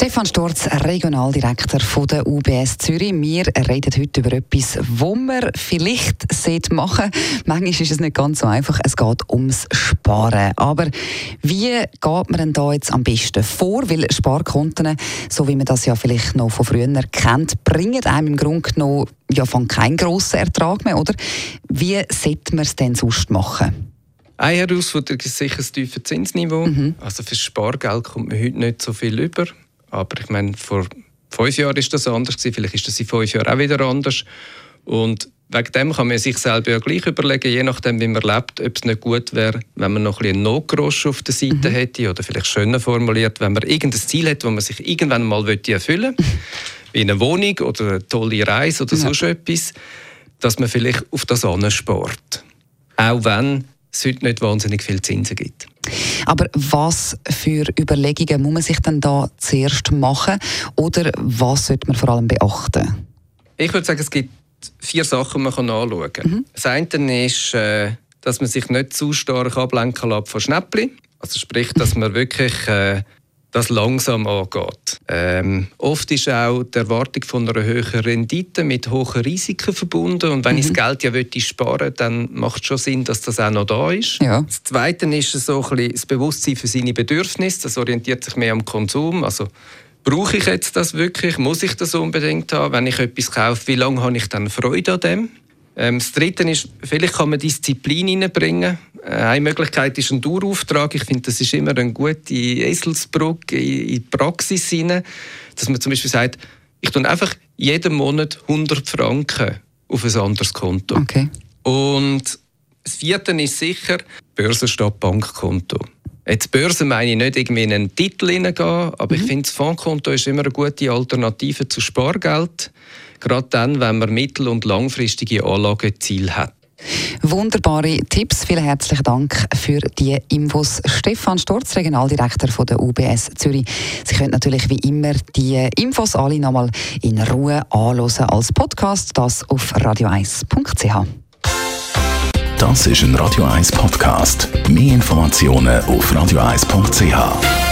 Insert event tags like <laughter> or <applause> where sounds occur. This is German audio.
Stefan Sturz, Regionaldirektor von der UBS Zürich. Wir reden heute über etwas, wo man vielleicht machen Manchmal ist es nicht ganz so einfach. Es geht ums Sparen. Aber wie geht man denn da jetzt am besten vor? Weil Sparkonten, so wie man das ja vielleicht noch von früher kennt, bringen einem im Grunde genommen ja von keinen grossen Ertrag mehr, oder? Wie sollte man es denn sonst machen? Eine Herausforderung ist sicher das tiefe Zinsniveau. Mhm. Also für Spargeld kommt man heute nicht so viel über. Aber ich meine, vor fünf Jahren ist das anders gewesen, vielleicht ist das in fünf Jahren auch wieder anders. Und wegen dem kann man sich selber ja gleich überlegen, je nachdem, wie man lebt, ob es nicht gut wäre, wenn man noch ein bisschen Notgrosch auf der Seite mhm. hätte oder vielleicht schöner formuliert, wenn man irgendein Ziel hat, das man sich irgendwann mal erfüllen möchte, <laughs> wie eine Wohnung oder eine tolle Reise oder ja. sonst etwas, dass man vielleicht auf das spart. Auch wenn es heute nicht wahnsinnig viel Zinsen gibt. Aber was für Überlegungen muss man sich denn da zuerst machen oder was sollte man vor allem beachten? Ich würde sagen, es gibt vier Sachen, die man anschauen kann. Mhm. Das eine ist, äh, dass man sich nicht zu stark ablenken lässt von Schnäppchen. Also sprich, dass man wirklich äh, das langsam angeht. Ähm, oft ist auch die Erwartung von einer höheren Rendite mit hohen Risiken verbunden. Und wenn mhm. ich das Geld ja möchte sparen dann macht es schon Sinn, dass das auch noch da ist. Ja. Das Zweite ist so ein bisschen das Bewusstsein für seine Bedürfnisse. Das orientiert sich mehr am Konsum. Also, brauche ich jetzt das wirklich? Muss ich das unbedingt haben? Wenn ich etwas kaufe, wie lange habe ich dann Freude an dem? Ähm, das Dritte ist, vielleicht kann man Disziplin hineinbringen. Äh, eine Möglichkeit ist ein Dauerauftrag. Ich finde, das ist immer eine gute Eselsbrücke in die Praxis hinein, dass man zum Beispiel sagt, ich tue einfach jeden Monat 100 Franken auf ein anderes Konto. Okay. Und das Vierte ist sicher Börse statt Bankkonto. Jetzt Börse meine ich nicht irgendwie in einen Titel hineingehen, aber mhm. ich finde, das Fondskonto ist immer eine gute Alternative zu Spargeld. Gerade dann, wenn man mittel- und langfristige Anlageziele hat. Wunderbare Tipps. Vielen herzlichen Dank für die Infos. Stefan Storz, Regionaldirektor von der UBS Zürich. Sie können natürlich wie immer die Infos alle nochmal in Ruhe anhören als Podcast, das auf radio1.ch. Das ist ein Radio 1 Podcast. Mehr Informationen auf radio1.ch.